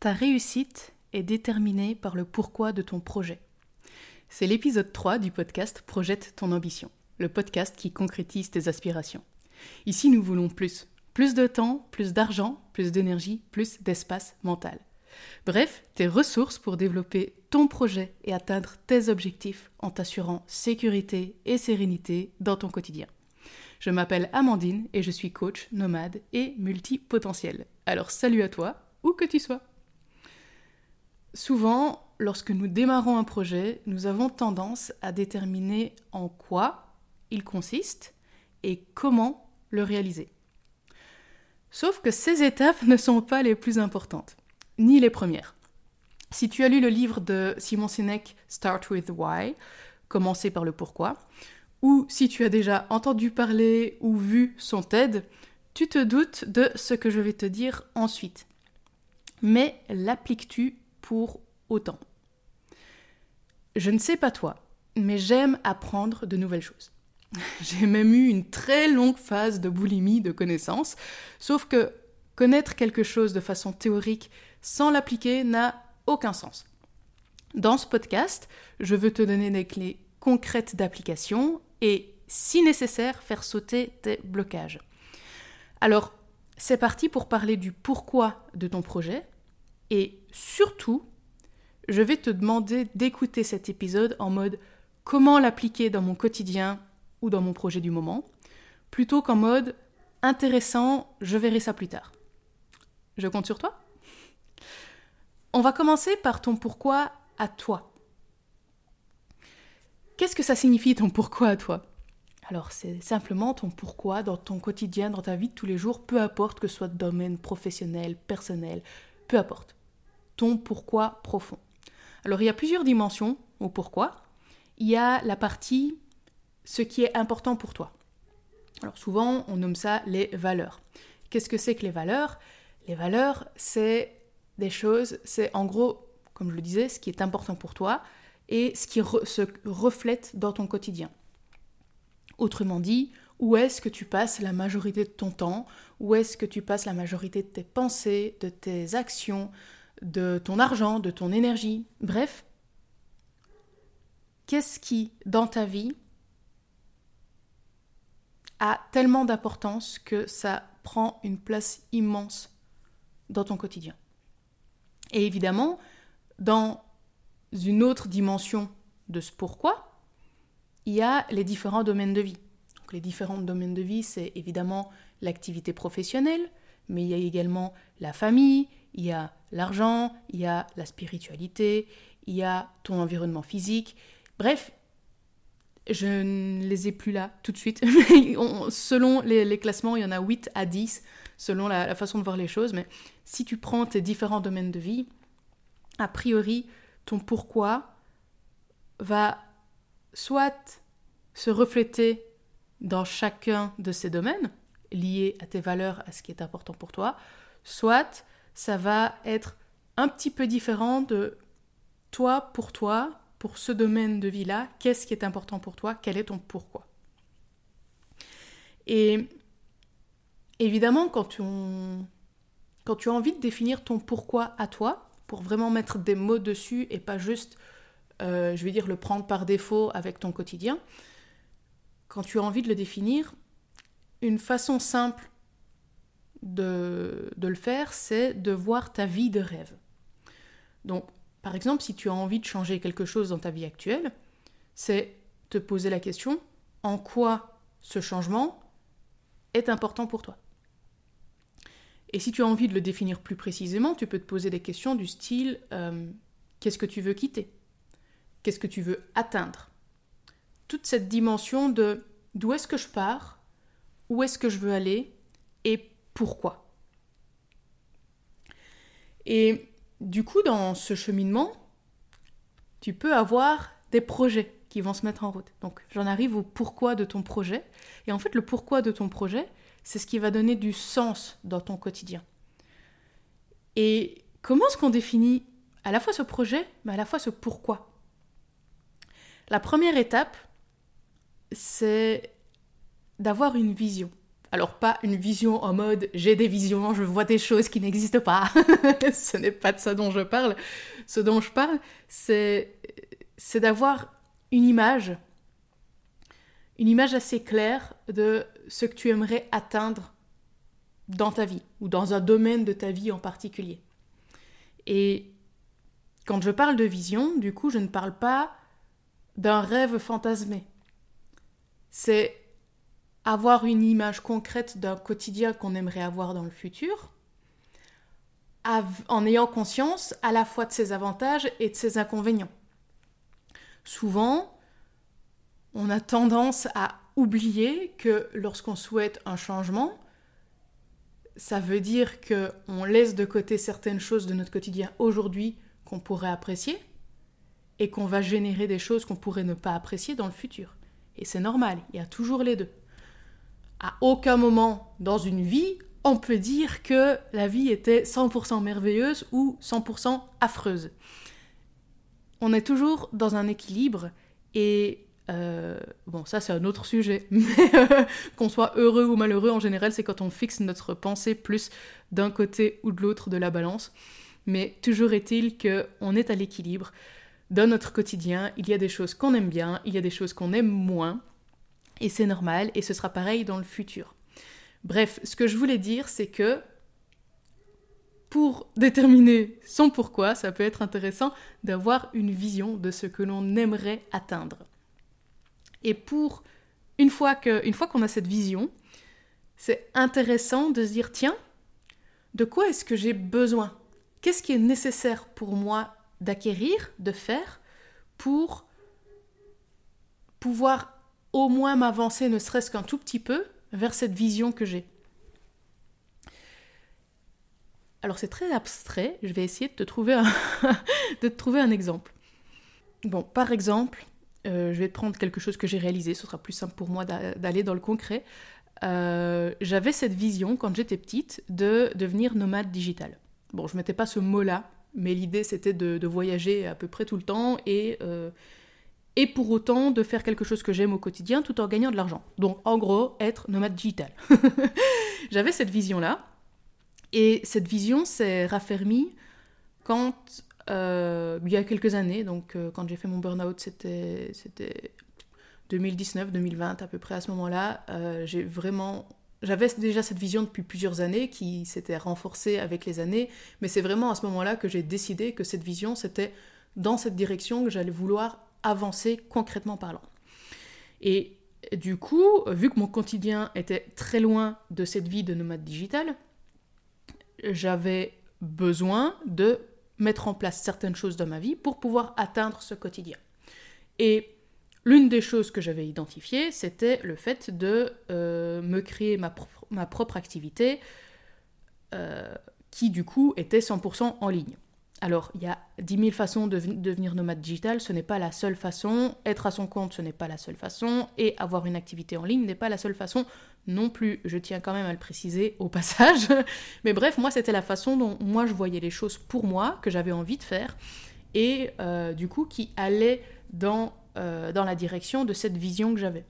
Ta réussite est déterminée par le pourquoi de ton projet. C'est l'épisode 3 du podcast Projette ton ambition, le podcast qui concrétise tes aspirations. Ici, nous voulons plus. Plus de temps, plus d'argent, plus d'énergie, plus d'espace mental. Bref, tes ressources pour développer ton projet et atteindre tes objectifs en t'assurant sécurité et sérénité dans ton quotidien. Je m'appelle Amandine et je suis coach, nomade et multipotentiel. Alors salut à toi, où que tu sois. Souvent, lorsque nous démarrons un projet, nous avons tendance à déterminer en quoi il consiste et comment le réaliser. Sauf que ces étapes ne sont pas les plus importantes, ni les premières. Si tu as lu le livre de Simon Sinek Start with Why, commencer par le pourquoi, ou si tu as déjà entendu parler ou vu son TED, tu te doutes de ce que je vais te dire ensuite. Mais l'appliques-tu autant. Je ne sais pas toi, mais j'aime apprendre de nouvelles choses. J'ai même eu une très longue phase de boulimie de connaissances, sauf que connaître quelque chose de façon théorique sans l'appliquer n'a aucun sens. Dans ce podcast, je veux te donner des clés concrètes d'application et, si nécessaire, faire sauter tes blocages. Alors, c'est parti pour parler du pourquoi de ton projet, et surtout, je vais te demander d'écouter cet épisode en mode comment l'appliquer dans mon quotidien ou dans mon projet du moment, plutôt qu'en mode intéressant, je verrai ça plus tard. Je compte sur toi On va commencer par ton pourquoi à toi. Qu'est-ce que ça signifie ton pourquoi à toi? Alors c'est simplement ton pourquoi dans ton quotidien, dans ta vie de tous les jours, peu importe que ce soit domaine professionnel, personnel, peu importe ton pourquoi profond. Alors il y a plusieurs dimensions au pourquoi. Il y a la partie ce qui est important pour toi. Alors souvent on nomme ça les valeurs. Qu'est-ce que c'est que les valeurs? Les valeurs, c'est des choses, c'est en gros, comme je le disais, ce qui est important pour toi et ce qui se reflète dans ton quotidien. Autrement dit, où est-ce que tu passes la majorité de ton temps? Où est-ce que tu passes la majorité de tes pensées, de tes actions, de ton argent, de ton énergie, bref, qu'est-ce qui, dans ta vie, a tellement d'importance que ça prend une place immense dans ton quotidien? Et évidemment, dans une autre dimension de ce pourquoi, il y a les différents domaines de vie. les différents domaines de vie, c'est évidemment l'activité professionnelle, mais il y a également la famille, il y a l'argent, il y a la spiritualité, il y a ton environnement physique. Bref, je ne les ai plus là tout de suite. selon les, classements, il y en a 8 à 10, selon la, façon de voir les choses. Mais si tu prends tes différents domaines de vie, a priori, ton pourquoi va soit se refléter dans chacun de ces domaines, liés à tes valeurs, à ce qui est important pour toi, soit ça va être un petit peu différent de toi pour toi, pour ce domaine de vie-là, qu'est-ce qui est important pour toi, quel est ton pourquoi? Et évidemment, quand tu, as envie de définir ton pourquoi à toi, pour vraiment mettre des mots dessus et pas juste, euh, je vais dire, le prendre par défaut avec ton quotidien, quand tu as envie de le définir, une façon simple de, le faire, c'est de voir ta vie de rêve. Donc, par exemple, si tu as envie de changer quelque chose dans ta vie actuelle, c'est te poser la question en quoi ce changement est important pour toi? Et si tu as envie de le définir plus précisément, tu peux te poser des questions du style euh, qu'est-ce que tu veux quitter? Qu'est-ce que tu veux atteindre? Toute cette dimension de d'où est-ce que je pars? Où est-ce que je veux aller? Pourquoi. Et du coup, dans ce cheminement, tu peux avoir des projets qui vont se mettre en route. Donc j'en arrive au pourquoi de ton projet. Et en fait, le pourquoi de ton projet, c'est ce qui va donner du sens dans ton quotidien. Et comment est-ce qu'on définit à la fois ce projet, mais à la fois ce pourquoi? La première étape, c'est d'avoir une vision. Alors pas une vision en mode j'ai des visions, je vois des choses qui n'existent pas. Ce n'est pas de ça dont je parle. Ce dont je parle, c'est c'est d'avoir une image une image assez claire de ce que tu aimerais atteindre dans ta vie ou dans un domaine de ta vie en particulier. Et quand je parle de vision, du coup, je ne parle pas d'un rêve fantasmé. C'est avoir une image concrète d'un quotidien qu'on aimerait avoir dans le futur, en ayant conscience à la fois de ses avantages et de ses inconvénients. Souvent, on a tendance à oublier que lorsqu'on souhaite un changement, ça veut dire qu'on laisse de côté certaines choses de notre quotidien aujourd'hui qu'on pourrait apprécier et qu'on va générer des choses qu'on pourrait ne pas apprécier dans le futur. Et c'est normal, il y a toujours les deux. À aucun moment dans une vie, on peut dire que la vie était 100% merveilleuse ou 100% affreuse. On est toujours dans un équilibre et euh, bon, ça c'est un autre sujet, mais euh, qu'on soit heureux ou malheureux, en général, c'est quand on fixe notre pensée plus d'un côté ou de l'autre de la balance. Mais toujours est-il qu'on est à l'équilibre dans notre quotidien. Il y a des choses qu'on aime bien, il y a des choses qu'on aime moins, et c'est normal, et ce sera pareil dans le futur. Bref, ce que je voulais dire, c'est que pour déterminer son pourquoi, ça peut être intéressant d'avoir une vision de ce que l'on aimerait atteindre. Et pour une fois que, fois qu'on a cette vision, c'est intéressant de se dire tiens, de quoi est-ce que j'ai besoin? Qu'est-ce qui est nécessaire pour moi d'acquérir, de faire, pour pouvoir au moins m'avancer, ne serait-ce qu'un tout petit peu, vers cette vision que j'ai. Alors c'est très abstrait, je vais essayer de te trouver un, trouver un exemple. Bon, par exemple, euh, je vais te prendre quelque chose que j'ai réalisé, ce sera plus simple pour moi d'aller dans le concret. Euh, j'avais cette vision quand j'étais petite de devenir nomade digital. Bon, je mettais pas ce mot-là, mais l'idée c'était de, voyager à peu près tout le temps et, euh, et pour autant de faire quelque chose que j'aime au quotidien tout en gagnant de l'argent. Donc en gros, être nomade digital. J'avais cette vision-là et cette vision s'est raffermie quand euh, il y a quelques années, donc euh, quand j'ai fait mon burn-out, c'était 2019-2020 à peu près à ce moment-là, euh, j'ai vraiment... J'avais déjà cette vision depuis plusieurs années qui s'était renforcée avec les années, mais c'est vraiment à ce moment-là que j'ai décidé que cette vision, c'était dans cette direction que j'allais vouloir avancer concrètement parlant. Et du coup, vu que mon quotidien était très loin de cette vie de nomade digital, j'avais besoin de mettre en place certaines choses dans ma vie pour pouvoir atteindre ce quotidien. Et l'une des choses que j'avais identifiées, c'était le fait de euh, me créer ma, propre activité euh, qui du coup était 100% en ligne. Alors, il y a 10 000 façons de devenir nomade digital, ce n'est pas la seule façon. Être à son compte, ce n'est pas la seule façon. Et avoir une activité en ligne n'est pas la seule façon non plus. Je tiens quand même à le préciser au passage. Mais bref, moi, c'était la façon dont moi je voyais les choses pour moi, que j'avais envie de faire, et euh, du coup qui allait euh, dans la direction de cette vision que j'avais.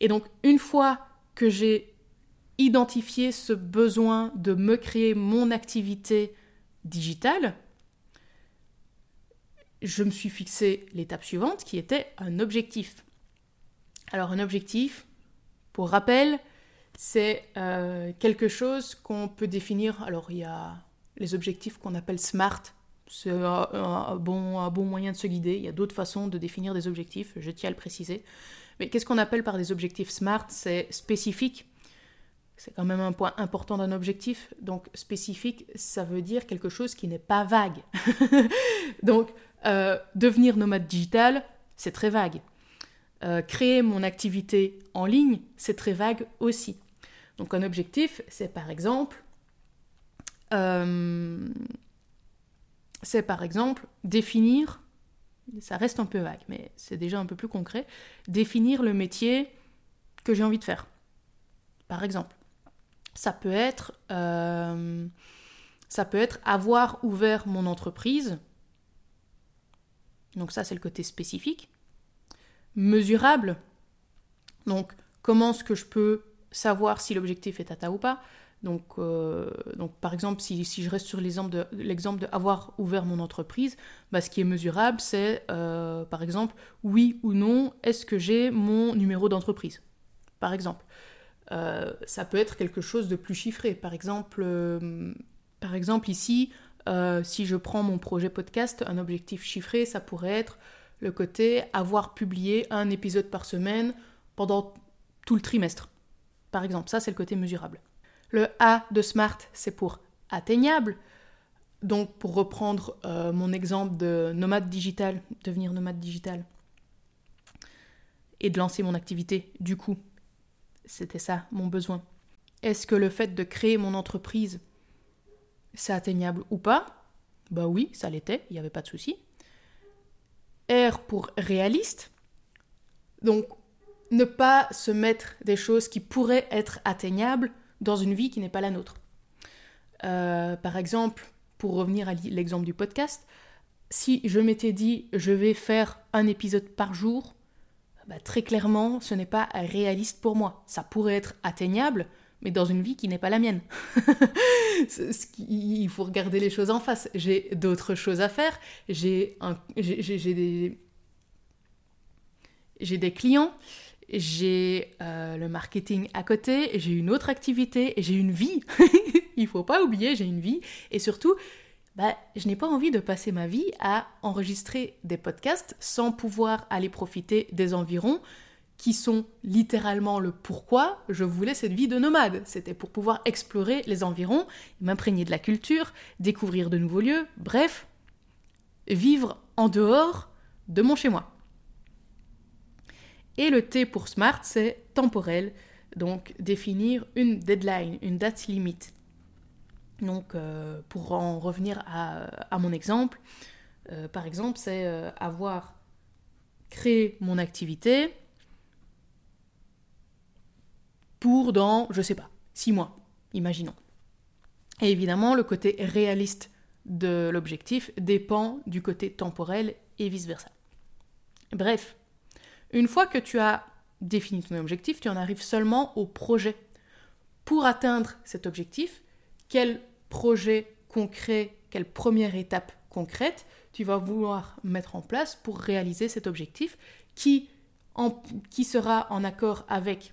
Et donc, une fois que j'ai identifié ce besoin de me créer mon activité digitale, je me suis fixé l'étape suivante qui était un objectif. Alors un objectif, pour rappel, c'est euh, quelque chose qu'on peut définir. Alors il y a les objectifs qu'on appelle SMART. C'est un, bon, un bon moyen de se guider. Il y a d'autres façons de définir des objectifs, je tiens à le préciser. Mais qu'est-ce qu'on appelle par des objectifs SMART? C'est spécifique, c'est quand même un point important d'un objectif. Donc spécifique, ça veut dire quelque chose qui n'est pas vague. Donc euh, devenir nomade digital, c'est très vague. Euh, créer mon activité en ligne, c'est très vague aussi. Donc un objectif, euh, c'est par exemple définir, ça reste un peu vague, mais c'est déjà un peu plus concret, définir le métier que j'ai envie de faire. Par exemple. Ça peut être, euh, ça peut être avoir ouvert mon entreprise. Donc ça, c'est le côté spécifique. Mesurable. Donc, comment est-ce que je peux savoir si l'objectif est atteint ou pas? Donc, euh, par exemple, si, je reste sur l'exemple de, ouvert mon entreprise, bah, ce qui est mesurable, c'est euh, par exemple, oui ou non, est-ce que j'ai mon numéro d'entreprise? Par exemple. Euh, ça peut être quelque chose de plus chiffré. Par exemple, exemple ici, si je prends mon projet podcast, un objectif chiffré, ça pourrait être le côté avoir publié un épisode par semaine pendant tout le trimestre. Par exemple, ça c'est le côté mesurable. Le A de SMART, c'est pour atteignable. Donc pour reprendre euh, mon exemple de nomade digital, devenir nomade digital, et de lancer mon activité, du coup, c'était ça mon besoin. Est-ce que le fait de créer mon entreprise, c'est atteignable ou pas? Bah oui, ça l'était, il n'y avait pas de souci. R pour réaliste. Donc, ne pas se mettre des choses qui pourraient être atteignables dans une vie qui n'est pas la nôtre. Euh, par exemple, pour revenir à l'exemple du podcast, si je m'étais dit je vais faire un épisode par jour, bah, très clairement, ce n'est pas réaliste pour moi. Ça pourrait être atteignable, mais dans une vie qui n'est pas la mienne. Il faut regarder les choses en face. J'ai d'autres choses à faire. J'ai des... clients j'ai euh, le marketing à côté, j'ai une autre activité, j'ai une vie. Il faut pas oublier, j'ai une vie. Et surtout, bah, je n'ai pas envie de passer ma vie à enregistrer des podcasts sans pouvoir aller profiter des environs qui sont littéralement le pourquoi je voulais cette vie de nomade. C'était pour pouvoir explorer les environs, m'imprégner de la culture, découvrir de nouveaux lieux, bref, vivre en dehors de mon chez-moi. Et le T pour smart, c'est temporel, donc définir une deadline, une date limite. Donc euh, pour en revenir à, mon exemple, euh, par exemple, c'est euh, avoir créé mon activité pour dans, je sais pas, six mois, imaginons. Et évidemment, le côté réaliste de l'objectif dépend du côté temporel et vice-versa. Bref, une fois que tu as défini ton objectif, tu en arrives seulement au projet. Pour atteindre cet objectif, quel projet concret, quelle première étape concrète tu vas vouloir mettre en place pour réaliser cet objectif qui, qui sera en accord avec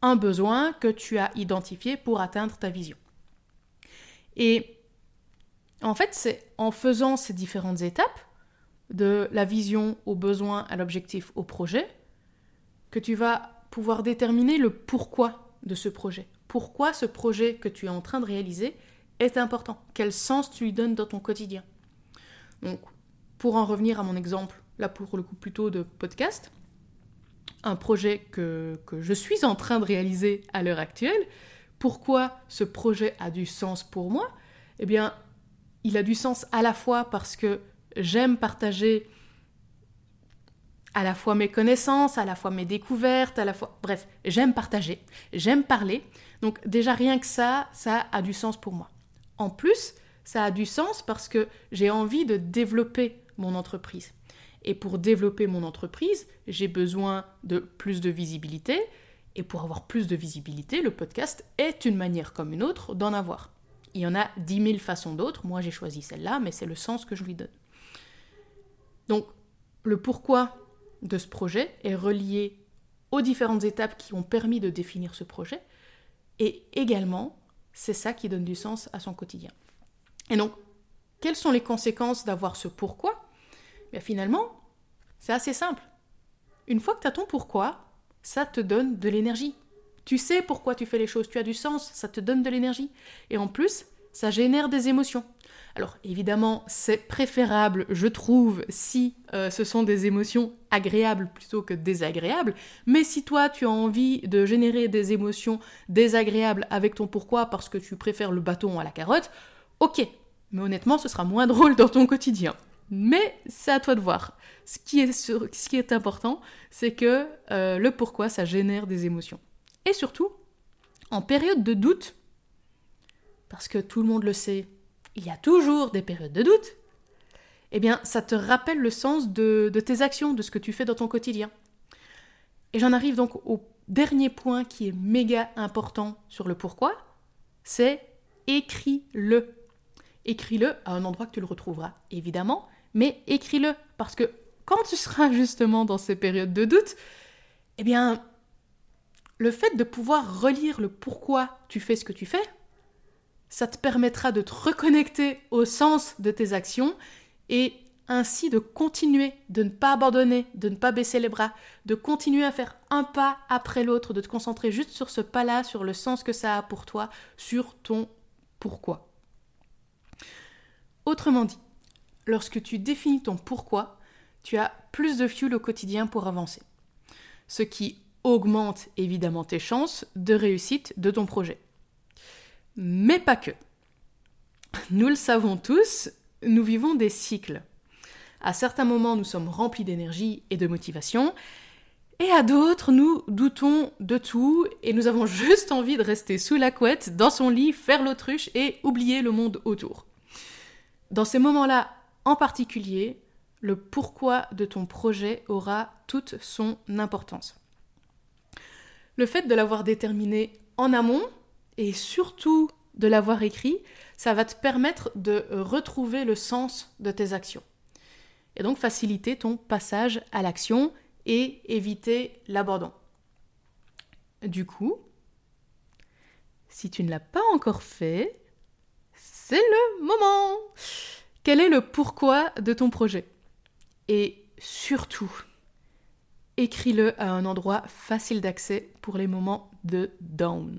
un besoin que tu as identifié pour atteindre ta vision. Et en fait, c'est en faisant ces différentes étapes de la vision au besoin, à l'objectif, au projet, que tu vas pouvoir déterminer le pourquoi de ce projet. Pourquoi ce projet que tu es en train de réaliser est important Quel sens tu lui donnes dans ton quotidien Donc, pour en revenir à mon exemple, là pour le coup plutôt de podcast, un projet que, que je suis en train de réaliser à l'heure actuelle, pourquoi ce projet a du sens pour moi? Eh bien, il a du sens à la fois parce que j'aime partager à la fois mes connaissances, à la fois mes découvertes, à la fois... Bref, j'aime partager, j'aime parler. Donc déjà rien que ça, ça a du sens pour moi. En plus, ça a du sens parce que j'ai envie de développer mon entreprise. Et pour développer mon entreprise, j'ai besoin de plus de visibilité. Et pour avoir plus de visibilité, le podcast est une manière comme une autre d'en avoir. Il y en a dix mille façons d'autres. Moi, j'ai choisi celle-là, mais c'est le sens que je lui donne. Donc, le pourquoi de ce projet est relié aux différentes étapes qui ont permis de définir ce projet, et également, c'est ça qui donne du sens à son quotidien. Et donc, quelles sont les conséquences d'avoir ce pourquoi? Bien, Finalement, c'est assez simple. Une fois que tu as ton pourquoi, ça te donne de l'énergie. Tu sais pourquoi tu fais les choses, tu as du sens, ça te donne de l'énergie. Et en plus, ça génère des émotions. Alors évidemment, c'est préférable, je trouve, si euh, ce sont des émotions agréables plutôt que désagréables, mais si toi tu as envie de générer des émotions désagréables avec ton pourquoi parce que tu préfères le bâton à la carotte, ok, mais honnêtement ce sera moins drôle dans ton quotidien. Mais c'est à toi de voir. Ce qui est, ce qui est important, c'est que euh, le pourquoi, ça génère des émotions. Et surtout, en période de doute, parce que tout le monde le sait, il y a toujours des périodes de doute, eh bien, ça te rappelle le sens de, tes actions, de ce que tu fais dans ton quotidien. Et j'en arrive donc au dernier point qui est méga important sur le pourquoi, c'est écris-le. Écris-le à un endroit que tu le retrouveras, évidemment, mais écris-le parce que quand tu seras justement dans ces périodes de doute, eh bien, le fait de pouvoir relire le pourquoi tu fais ce que tu fais, ça te permettra de te reconnecter au sens de tes actions et ainsi de continuer, de ne pas abandonner, de ne pas baisser les bras, de continuer à faire un pas après l'autre, de te concentrer juste sur ce pas-là, sur le sens que ça a pour toi, sur ton pourquoi. Autrement dit, lorsque tu définis ton pourquoi, tu as plus de fuel au quotidien pour avancer. Ce qui augmente évidemment tes chances de réussite de ton projet. Mais pas que. Nous le savons tous, nous vivons des cycles. À certains moments, nous sommes remplis d'énergie et de motivation, et à d'autres, nous doutons de tout et nous avons juste envie de rester sous la couette, dans son lit, faire l'autruche et oublier le monde autour. Dans ces moments-là, en particulier, le pourquoi de ton projet aura toute son importance. Le fait de l'avoir déterminé en amont et surtout de l'avoir écrit, ça va te permettre de retrouver le sens de tes actions. Et donc faciliter ton passage à l'action et éviter l'abandon. Du coup, si tu ne l'as pas encore fait, c'est le moment. Quel est le pourquoi de ton projet? Et surtout, écris-le à un endroit facile d'accès pour les moments de down.